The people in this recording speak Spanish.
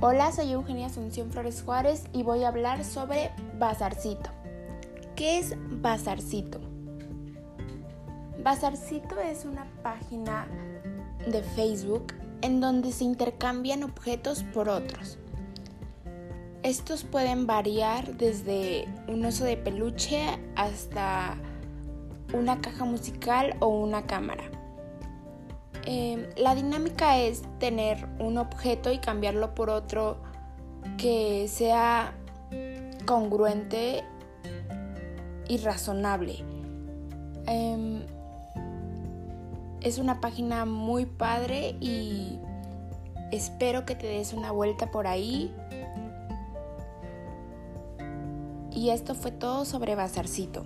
Hola, soy Eugenia Asunción Flores Juárez y voy a hablar sobre Bazarcito. ¿Qué es Bazarcito? Bazarcito es una página de Facebook en donde se intercambian objetos por otros. Estos pueden variar desde un oso de peluche hasta una caja musical o una cámara. Em, la dinámica es tener un objeto y cambiarlo por otro que sea congruente y razonable. Em, es una página muy padre y espero que te des una vuelta por ahí. Y esto fue todo sobre Bazarcito.